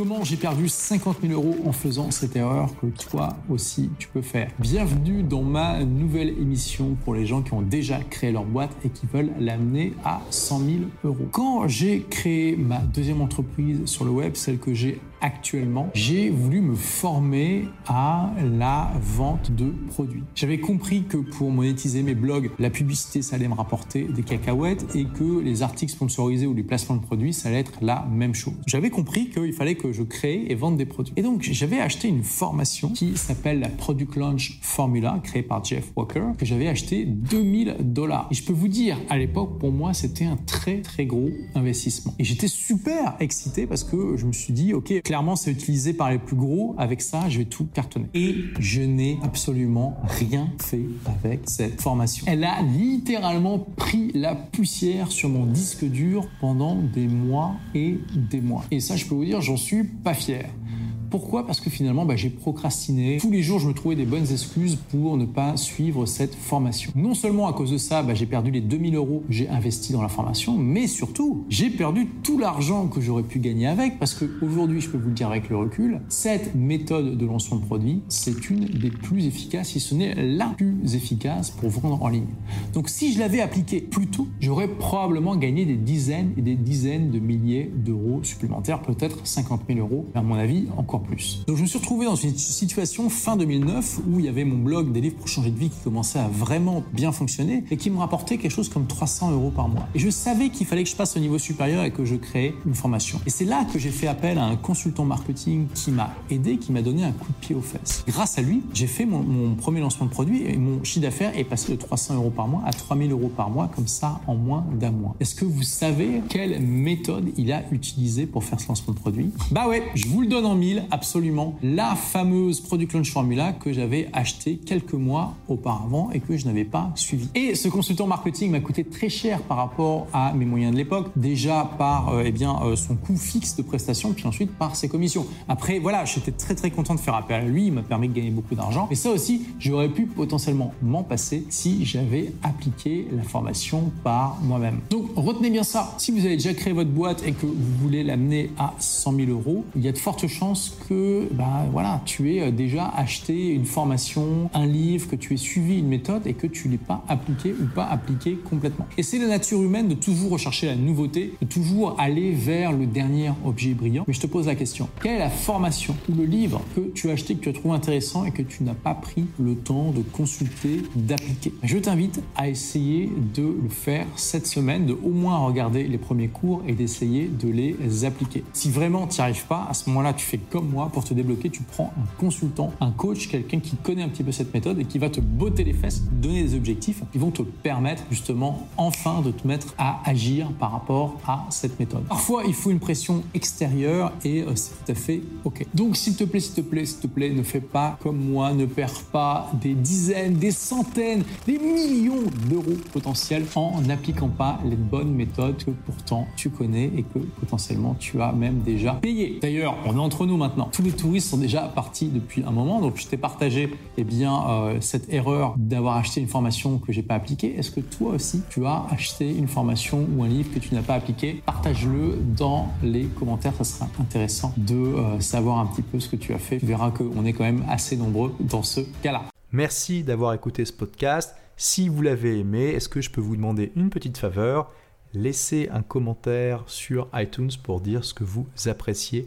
Comment j'ai perdu 50 000 euros en faisant cette erreur que toi aussi tu peux faire. Bienvenue dans ma nouvelle émission pour les gens qui ont déjà créé leur boîte et qui veulent l'amener à 100 000 euros. Quand j'ai créé ma deuxième entreprise sur le web, celle que j'ai actuellement, j'ai voulu me former à la vente de produits. J'avais compris que pour monétiser mes blogs, la publicité, ça allait me rapporter des cacahuètes et que les articles sponsorisés ou les placements de produits, ça allait être la même chose. J'avais compris qu'il fallait que je crée et vende des produits. Et donc, j'avais acheté une formation qui s'appelle la Product Launch Formula, créée par Jeff Walker, que j'avais acheté 2000 dollars. Et je peux vous dire, à l'époque, pour moi, c'était un très, très gros investissement. Et j'étais super excité parce que je me suis dit, OK, clairement, c'est utilisé par les plus gros. Avec ça, je vais tout cartonner. Et je n'ai absolument rien fait avec cette formation. Elle a littéralement pris la poussière sur mon disque dur pendant des mois et des mois. Et ça, je peux vous dire, j'en suis pas fier. Pourquoi? Parce que finalement, bah, j'ai procrastiné. Tous les jours, je me trouvais des bonnes excuses pour ne pas suivre cette formation. Non seulement à cause de ça, bah, j'ai perdu les 2000 euros que j'ai investi dans la formation, mais surtout, j'ai perdu tout l'argent que j'aurais pu gagner avec, parce qu'aujourd'hui, je peux vous le dire avec le recul, cette méthode de lancement de produit, c'est une des plus efficaces, si ce n'est la plus efficace pour vendre en ligne. Donc si je l'avais appliqué plus tôt, j'aurais probablement gagné des dizaines et des dizaines de milliers d'euros supplémentaires, peut-être 50 000 euros, à mon avis, encore plus. Donc je me suis retrouvé dans une situation fin 2009 où il y avait mon blog des livres pour changer de vie qui commençait à vraiment bien fonctionner et qui me rapportait quelque chose comme 300 euros par mois. Et je savais qu'il fallait que je passe au niveau supérieur et que je crée une formation. Et c'est là que j'ai fait appel à un consultant marketing qui m'a aidé, qui m'a donné un coup de pied aux fesses. Grâce à lui, j'ai fait mon, mon, premier lancement de produit et mon chiffre d'affaires est passé de 300 euros par mois à 3000 euros par mois comme ça en moins d'un mois. Est-ce que vous savez quelle méthode il a utilisée pour faire ce lancement de produit? Bah ouais, je vous le donne en mille absolument la fameuse Product Launch Formula que j'avais acheté quelques mois auparavant et que je n'avais pas suivi. Et ce consultant marketing m'a coûté très cher par rapport à mes moyens de l'époque, déjà par euh, eh bien, euh, son coût fixe de prestation, puis ensuite par ses commissions. Après, voilà, j'étais très très content de faire appel à lui, il m'a permis de gagner beaucoup d'argent. Et ça aussi, j'aurais pu potentiellement m'en passer si j'avais appliqué la formation par moi-même. Donc retenez bien ça, si vous avez déjà créé votre boîte et que vous voulez l'amener à 100 000 euros, il y a de fortes chances que bah, voilà, tu aies déjà acheté une formation, un livre, que tu aies suivi une méthode et que tu l'aies pas appliqué ou pas appliqué complètement. Et c'est la nature humaine de toujours rechercher la nouveauté, de toujours aller vers le dernier objet brillant. Mais je te pose la question, quelle est la formation ou le livre que tu as acheté, que tu as trouvé intéressant et que tu n'as pas pris le temps de consulter, d'appliquer? Je t'invite à essayer de le faire cette semaine, de au moins regarder les premiers cours et d'essayer de les appliquer. Si vraiment tu n'y arrives pas, à ce moment-là, tu fais comme pour te débloquer, tu prends un consultant, un coach, quelqu'un qui connaît un petit peu cette méthode et qui va te botter les fesses, donner des objectifs qui vont te permettre justement enfin de te mettre à agir par rapport à cette méthode. Parfois, il faut une pression extérieure et euh, c'est tout à fait OK. Donc, s'il te plaît, s'il te plaît, s'il te plaît, ne fais pas comme moi, ne perds pas des dizaines, des centaines, des millions d'euros potentiels en n'appliquant pas les bonnes méthodes que pourtant tu connais et que potentiellement tu as même déjà payé. D'ailleurs, on est entre nous Tous les touristes sont déjà partis depuis un moment, donc je t'ai partagé eh bien, euh, cette erreur d'avoir acheté une formation que j'ai pas appliquée. Est-ce que toi aussi tu as acheté une formation ou un livre que tu n'as pas appliqué? Partage-le dans les commentaires, ça sera intéressant de euh, savoir un petit peu ce que tu as fait. Tu verras qu'on est quand même assez nombreux dans ce cas-là. Merci d'avoir écouté ce podcast. Si vous l'avez aimé, est-ce que je peux vous demander une petite faveur? Laissez un commentaire sur iTunes pour dire ce que vous appréciez